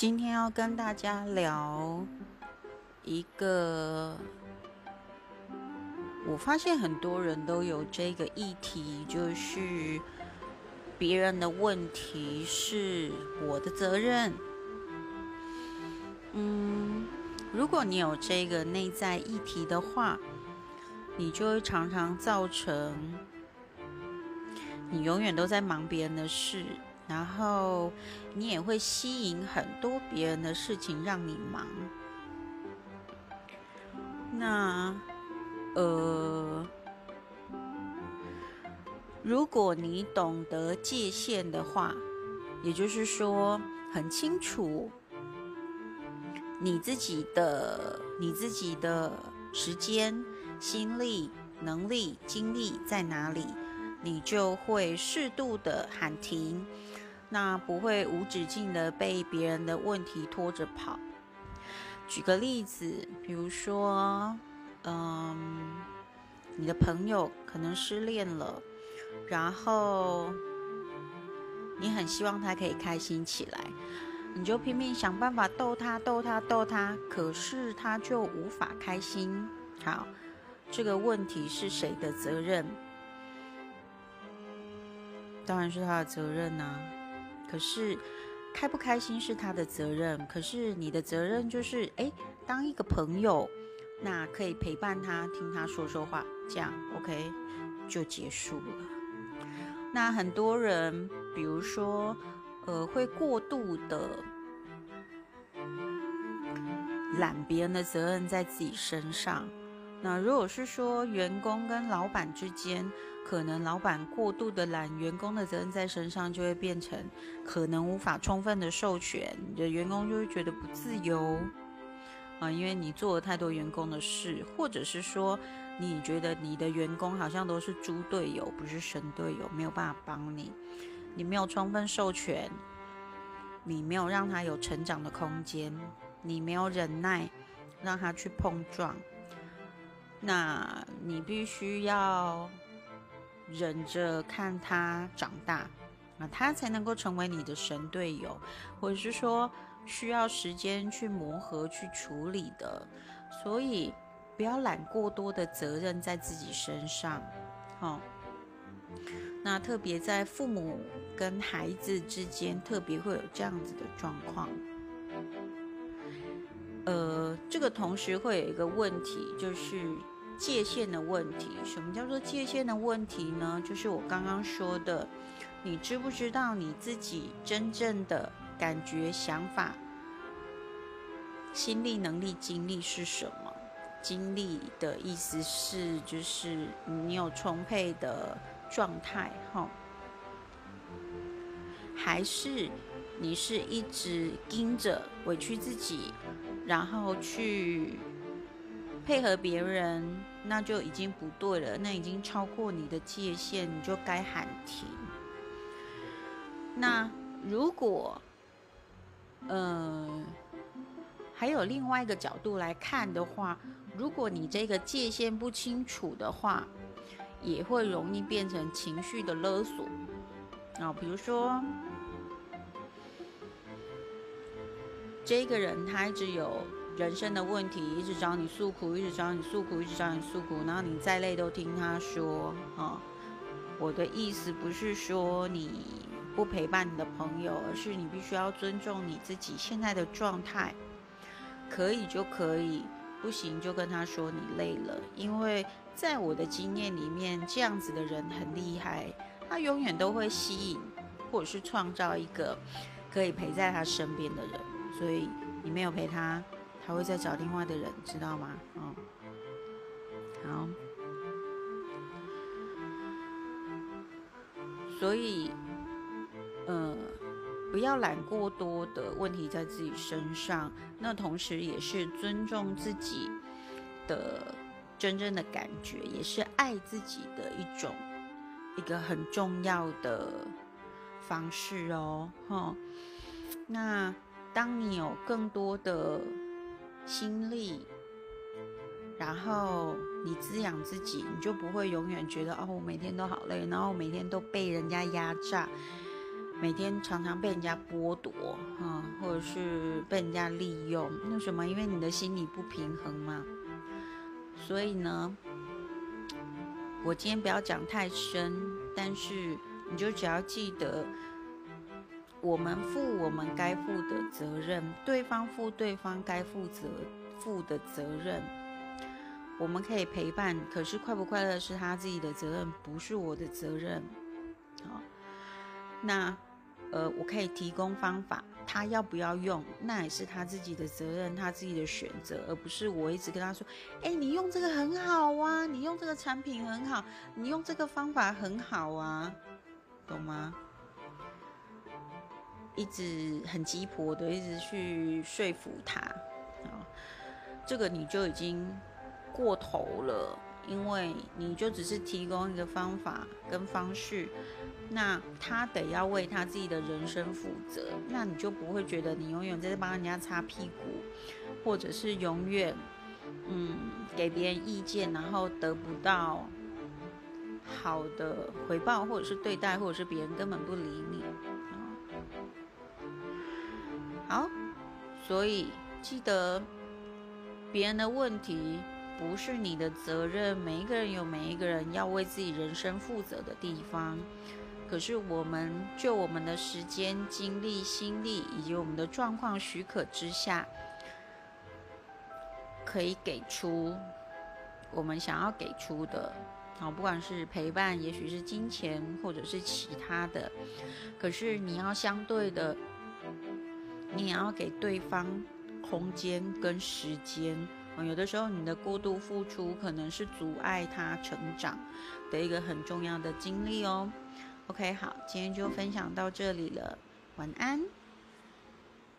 今天要跟大家聊一个，我发现很多人都有这个议题，就是别人的问题是我的责任。嗯，如果你有这个内在议题的话，你就会常常造成你永远都在忙别人的事。然后你也会吸引很多别人的事情让你忙。那，呃，如果你懂得界限的话，也就是说很清楚你自己的、你自己的时间、心力、能力、精力在哪里，你就会适度的喊停。那不会无止境的被别人的问题拖着跑。举个例子，比如说，嗯，你的朋友可能失恋了，然后你很希望他可以开心起来，你就拼命想办法逗他、逗他、逗他，可是他就无法开心。好，这个问题是谁的责任？当然是他的责任呐。可是，开不开心是他的责任。可是你的责任就是，哎，当一个朋友，那可以陪伴他，听他说说话，这样 OK 就结束了。那很多人，比如说，呃，会过度的揽别人的责任在自己身上。那如果是说员工跟老板之间，可能老板过度的揽员工的责任在身上，就会变成可能无法充分的授权，你的员工就会觉得不自由啊，因为你做了太多员工的事，或者是说你觉得你的员工好像都是猪队友，不是神队友，没有办法帮你，你没有充分授权，你没有让他有成长的空间，你没有忍耐让他去碰撞。那你必须要忍着看他长大，那他才能够成为你的神队友，或者是说需要时间去磨合、去处理的。所以不要揽过多的责任在自己身上，好。那特别在父母跟孩子之间，特别会有这样子的状况。呃，这个同时会有一个问题，就是界限的问题。什么叫做界限的问题呢？就是我刚刚说的，你知不知道你自己真正的感觉、想法、心力、能力、精力是什么？精力的意思是，就是你有充沛的状态，哈，还是你是一直盯着、委屈自己？然后去配合别人，那就已经不对了，那已经超过你的界限，你就该喊停。那如果，呃，还有另外一个角度来看的话，如果你这个界限不清楚的话，也会容易变成情绪的勒索啊，比如说。这个人他一直有人生的问题，一直找你诉苦，一直找你诉苦，一直找你诉苦，然后你再累都听他说。哈，我的意思不是说你不陪伴你的朋友，而是你必须要尊重你自己现在的状态。可以就可以，不行就跟他说你累了。因为在我的经验里面，这样子的人很厉害，他永远都会吸引或者是创造一个可以陪在他身边的人。所以你没有陪他，他会再找另外的人，知道吗？哦，好。所以，呃，不要揽过多的问题在自己身上。那同时也是尊重自己的真正的感觉，也是爱自己的一种一个很重要的方式哦。哈，那。当你有更多的心力，然后你滋养自己，你就不会永远觉得哦，我每天都好累，然后每天都被人家压榨。每天常常被人家剥夺，哈，或者是被人家利用，那什么？因为你的心理不平衡嘛。所以呢，我今天不要讲太深，但是你就只要记得，我们负我们该负的责任，对方负对方该负责负的责任。我们可以陪伴，可是快不快乐是他自己的责任，不是我的责任。好，那呃，我可以提供方法，他要不要用，那也是他自己的责任，他自己的选择，而不是我一直跟他说，哎，你用这个很好啊，你用这个产品很好，你用这个方法很好啊，懂吗？一直很鸡婆的，一直去说服他，啊，这个你就已经。过头了，因为你就只是提供一个方法跟方式，那他得要为他自己的人生负责，那你就不会觉得你永远在帮人家擦屁股，或者是永远嗯给别人意见，然后得不到好的回报，或者是对待，或者是别人根本不理你所以记得别人的问题。不是你的责任，每一个人有每一个人要为自己人生负责的地方。可是我们就我们的时间、精力、心力以及我们的状况许可之下，可以给出我们想要给出的，好，不管是陪伴，也许是金钱，或者是其他的。可是你要相对的，你也要给对方空间跟时间。有的时候，你的过度付出可能是阻碍他成长的一个很重要的经历哦。OK，好，今天就分享到这里了，晚安。